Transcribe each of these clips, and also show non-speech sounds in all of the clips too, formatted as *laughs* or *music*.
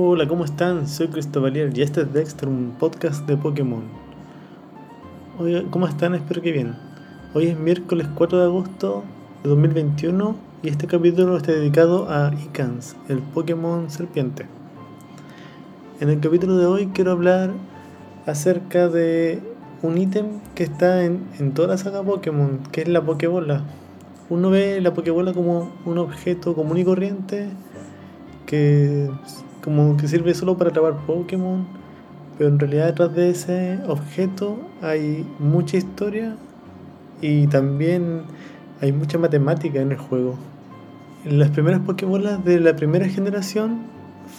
Hola, ¿cómo están? Soy Cristovalier y este es Dexter, un podcast de Pokémon. Oiga, ¿cómo están? Espero que bien. Hoy es miércoles 4 de agosto de 2021 y este capítulo está dedicado a Icans, el Pokémon serpiente. En el capítulo de hoy quiero hablar acerca de un ítem que está en, en toda la saga Pokémon, que es la Pokébola. Uno ve la Pokébola como un objeto común y corriente que como que sirve solo para atrapar Pokémon, pero en realidad detrás de ese objeto hay mucha historia y también hay mucha matemática en el juego. Las primeras Pokébolas de la primera generación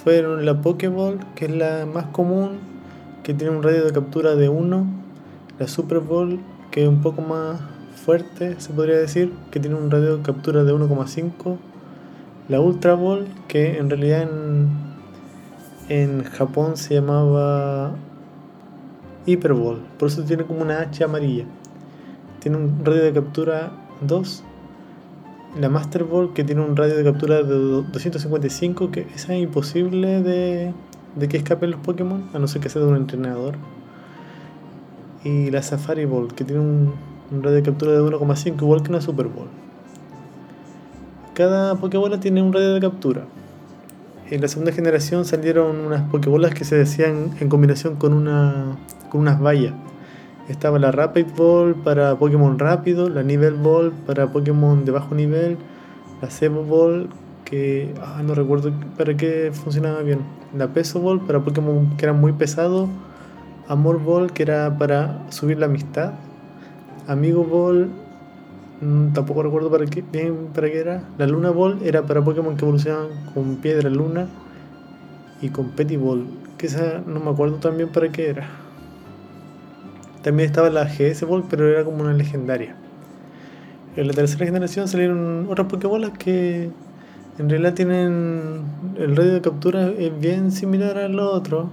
fueron la Pokéball, que es la más común, que tiene un radio de captura de 1, la Super Ball, que es un poco más fuerte, se podría decir, que tiene un radio de captura de 1,5, la Ultra Ball, que en realidad en, en Japón se llamaba Hyper Ball, por eso tiene como una H amarilla. Tiene un radio de captura 2. La Master Ball, que tiene un radio de captura de 255, que es imposible de, de que escapen los Pokémon, a no ser que sea de un entrenador. Y la Safari Ball, que tiene un, un radio de captura de 1,5, igual que una Super Ball. Cada Pokébola tiene un radio de captura. En la segunda generación salieron unas Pokébolas que se decían en combinación con, una, con unas vallas. Estaba la Rapid Ball para Pokémon rápido, la Nivel Ball para Pokémon de bajo nivel, la Sebo Ball que ah, no recuerdo para qué funcionaba bien, la Peso Ball para Pokémon que eran muy pesados, Amor Ball que era para subir la amistad, Amigo Ball tampoco recuerdo para qué, bien para qué era, la Luna Ball era para Pokémon que evolucionaban con Piedra Luna y con Petty Ball, que esa no me acuerdo también para qué era. También estaba la GS Ball, pero era como una legendaria. En la tercera generación salieron otras Pokébolas que en realidad tienen el radio de captura es bien similar al otro.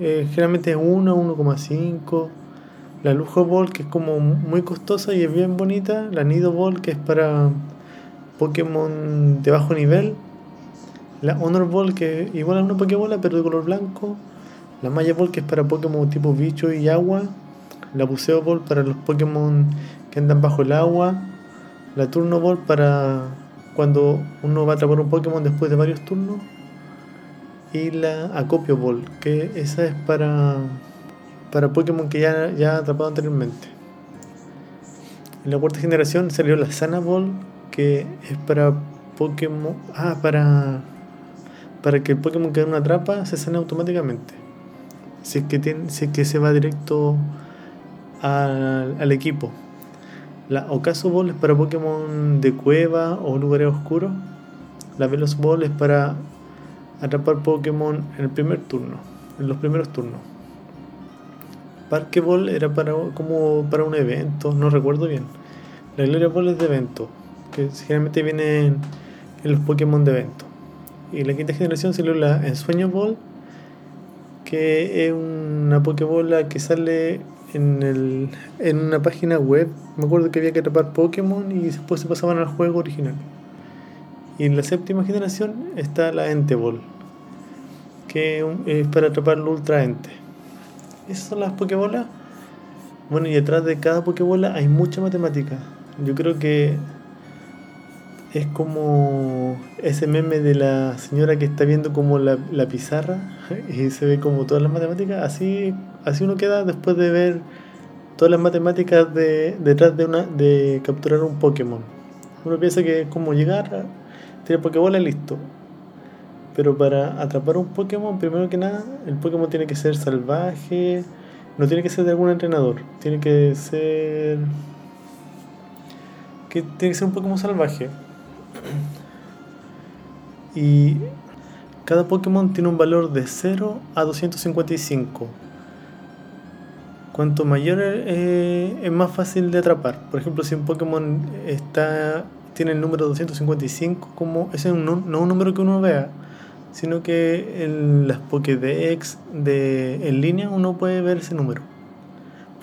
Eh, generalmente es 1, 1,5. La Lujo Ball que es como muy costosa y es bien bonita. La Nido Ball que es para Pokémon de bajo nivel. La Honor Ball que igual es una Pokébola pero de color blanco. La Maya Ball que es para Pokémon tipo bicho y agua la Buceo Ball para los Pokémon que andan bajo el agua, la Turno Ball para cuando uno va a atrapar un Pokémon después de varios turnos, y la Acopio Ball, que esa es para, para Pokémon que ya, ya atrapado anteriormente. En la cuarta generación salió la Sana Ball, que es para Pokémon. Ah, para. Para que el Pokémon que una atrapa se sane automáticamente. Si es que, tiene, es que se va directo al, al equipo. La Ocaso Ball es para Pokémon de cueva o lugares oscuros. La Velos Ball es para atrapar Pokémon en el primer turno, en los primeros turnos. Parque Ball era para como para un evento, no recuerdo bien. La Gloria Ball es de evento, que generalmente viene en, en los Pokémon de evento. Y la quinta generación salió la Ensueño Ball, que es una Pokébola que sale en, el, en una página web. Me acuerdo que había que atrapar Pokémon y después se pasaban al juego original. Y en la séptima generación está la Ente Ball, que es para atrapar el Ultra Ente. Esas son las Pokébolas. Bueno, y detrás de cada Pokébola hay mucha matemática. Yo creo que es como ese meme de la señora que está viendo como la, la pizarra *laughs* y se ve como todas las matemáticas. Así, así uno queda después de ver todas las matemáticas de, detrás de, una, de capturar un Pokémon. Uno piensa que es como llegar, tirar Pokébola y listo. Pero para atrapar un Pokémon, primero que nada, el Pokémon tiene que ser salvaje, no tiene que ser de algún entrenador, tiene que ser. que tiene que ser un Pokémon salvaje. Y cada Pokémon tiene un valor de 0 a 255. Cuanto mayor eh, es más fácil de atrapar. Por ejemplo, si un Pokémon está, tiene el número 255, como ese es un, no un número que uno vea, sino que en las Pokédex de, en línea uno puede ver ese número.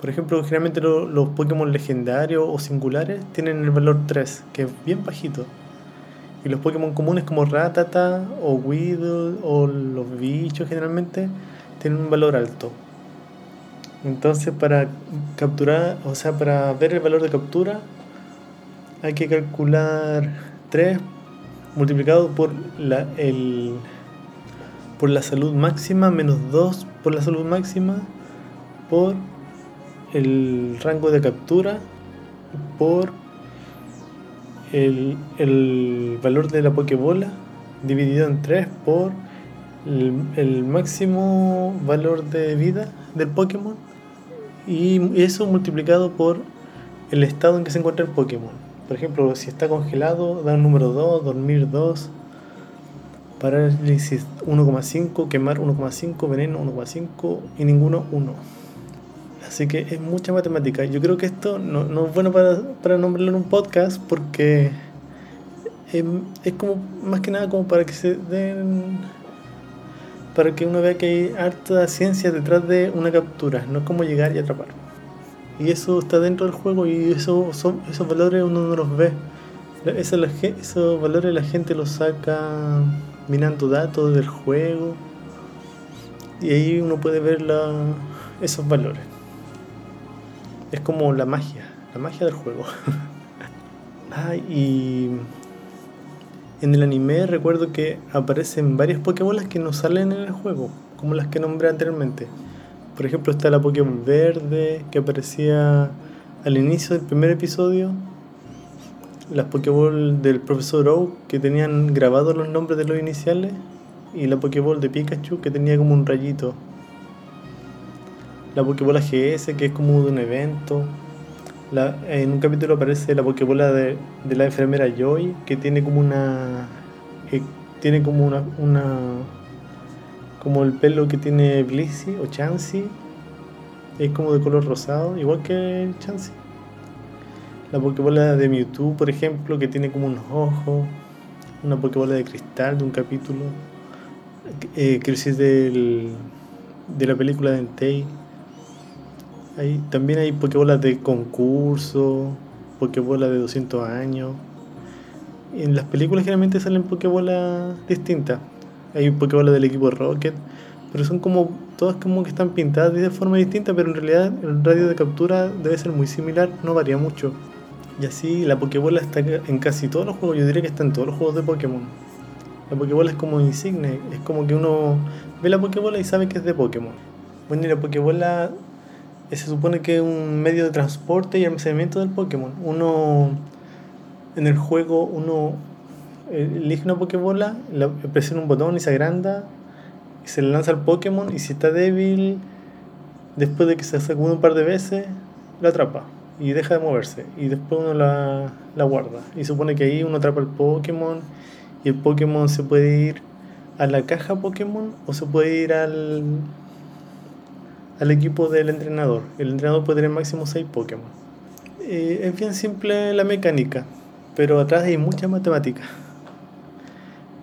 Por ejemplo, generalmente lo, los Pokémon legendarios o singulares tienen el valor 3, que es bien bajito. Y los Pokémon comunes como Ratata o Weedle o los bichos generalmente tienen un valor alto. Entonces para capturar, o sea, para ver el valor de captura hay que calcular 3 multiplicado por la, el, por la salud máxima menos 2 por la salud máxima por el rango de captura por el, el valor de la Pokébola dividido en 3 por el, el, máximo valor de vida del Pokémon y eso multiplicado por el estado en que se encuentra el Pokémon. Por ejemplo, si está congelado, da un número 2, dormir 2, parálisis 1,5, quemar 1,5, veneno 1,5 y ninguno 1. Así que es mucha matemática. Yo creo que esto no, no es bueno para, para nombrarlo en un podcast porque es, es, como más que nada como para que se den para que uno vea que hay harta ciencia detrás de una captura, no es como llegar y atrapar. Y eso está dentro del juego y eso, esos valores uno no los ve. Eso, esos valores la gente los saca mirando datos del juego y ahí uno puede ver la, esos valores. Es como la magia, la magia del juego. *laughs* ah, y en el anime recuerdo que aparecen varias Pokébolas que no salen en el juego, como las que nombré anteriormente. Por ejemplo, está la Pokémon verde que aparecía al inicio del primer episodio. Las Pokéball del profesor Oak que tenían grabados los nombres de los iniciales. Y la Pokéball de Pikachu que tenía como un rayito la Pokébola GS, que es como de un evento. La, en un capítulo aparece la Pokébola de, de la enfermera Joy, que tiene como una. Eh, tiene como una, una. como el pelo que tiene Blissey o Chansey. Es como de color rosado, igual que Chansey. La Pokébola de Mewtwo, por ejemplo, que tiene como unos ojos. Una Pokébola de cristal de un capítulo. Eh, crisis del, de la película de Entei también hay Pokébolas de concurso, Pokébolas de 200 años. En las películas generalmente salen Pokébolas distintas. Hay Pokébolas del equipo Rocket, pero son como todas como que están pintadas de forma distinta, pero en realidad el radio de captura debe ser muy similar, no varía mucho. Y así la Pokébola está en casi todos los juegos, yo diría que está en todos los juegos de Pokémon. La Pokébola es como insigne, es como que uno ve la Pokébola y sabe que es de Pokémon. Bueno, y la Pokébola se supone que es un medio de transporte y almacenamiento del Pokémon. Uno, en el juego, uno eh, elige una Pokébola, presiona un botón y se agranda, y se le lanza al Pokémon, y si está débil, después de que se sacude un par de veces, la atrapa y deja de moverse. Y después uno la, la guarda. Y supone que ahí uno atrapa el Pokémon, y el Pokémon se puede ir a la caja Pokémon o se puede ir al al equipo del entrenador. El entrenador puede tener máximo 6 Pokémon. Eh, es bien simple la mecánica, pero atrás hay mucha matemática.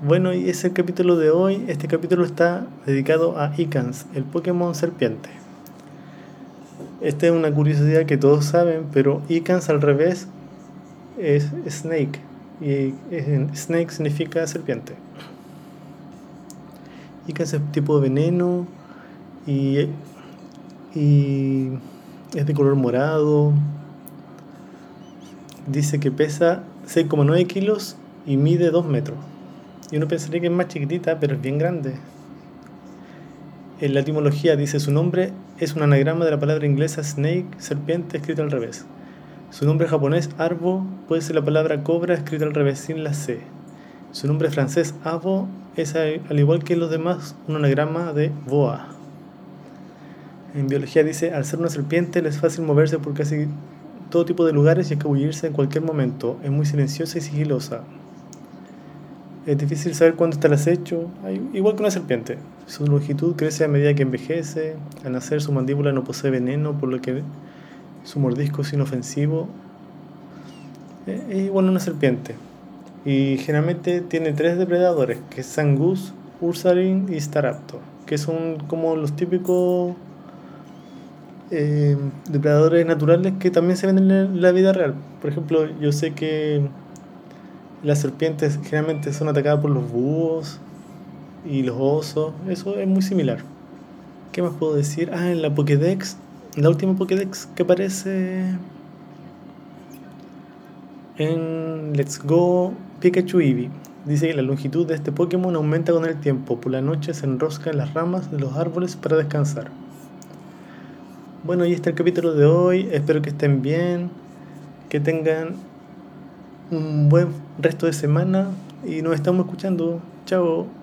Bueno, y es el capítulo de hoy. Este capítulo está dedicado a Icans, el Pokémon serpiente. Esta es una curiosidad que todos saben, pero Icans al revés es Snake. Y Snake significa serpiente. Icans es tipo de veneno y y es de color morado. Dice que pesa 6,9 kilos y mide 2 metros. Y uno pensaría que es más chiquitita, pero es bien grande. En la etimología dice su nombre es un anagrama de la palabra inglesa snake, serpiente, escrita al revés. Su nombre japonés, arbo, puede ser la palabra cobra escrita al revés sin la C. Su nombre francés, avo, es al igual que los demás un anagrama de boa. En biología dice, al ser una serpiente le es fácil moverse por casi todo tipo de lugares y escabullirse en cualquier momento. Es muy silenciosa y sigilosa. Es difícil saber cuándo está el acecho, igual que una serpiente. Su longitud crece a medida que envejece. Al nacer su mandíbula no posee veneno, por lo que su mordisco es inofensivo. Es igual a una serpiente. Y generalmente tiene tres depredadores, que es Sangus, Ursaring y Staraptor, que son como los típicos eh, depredadores naturales que también se ven en la vida real. Por ejemplo, yo sé que Las serpientes generalmente son atacadas por los búhos y los osos. Eso es muy similar. ¿Qué más puedo decir? Ah, en la Pokédex, la última Pokédex que aparece en Let's Go Pikachu Eevee. Dice que la longitud de este Pokémon aumenta con el tiempo. Por la noche se enrosca en las ramas de los árboles para descansar. Bueno, ahí está el capítulo de hoy. Espero que estén bien. Que tengan un buen resto de semana. Y nos estamos escuchando. Chao.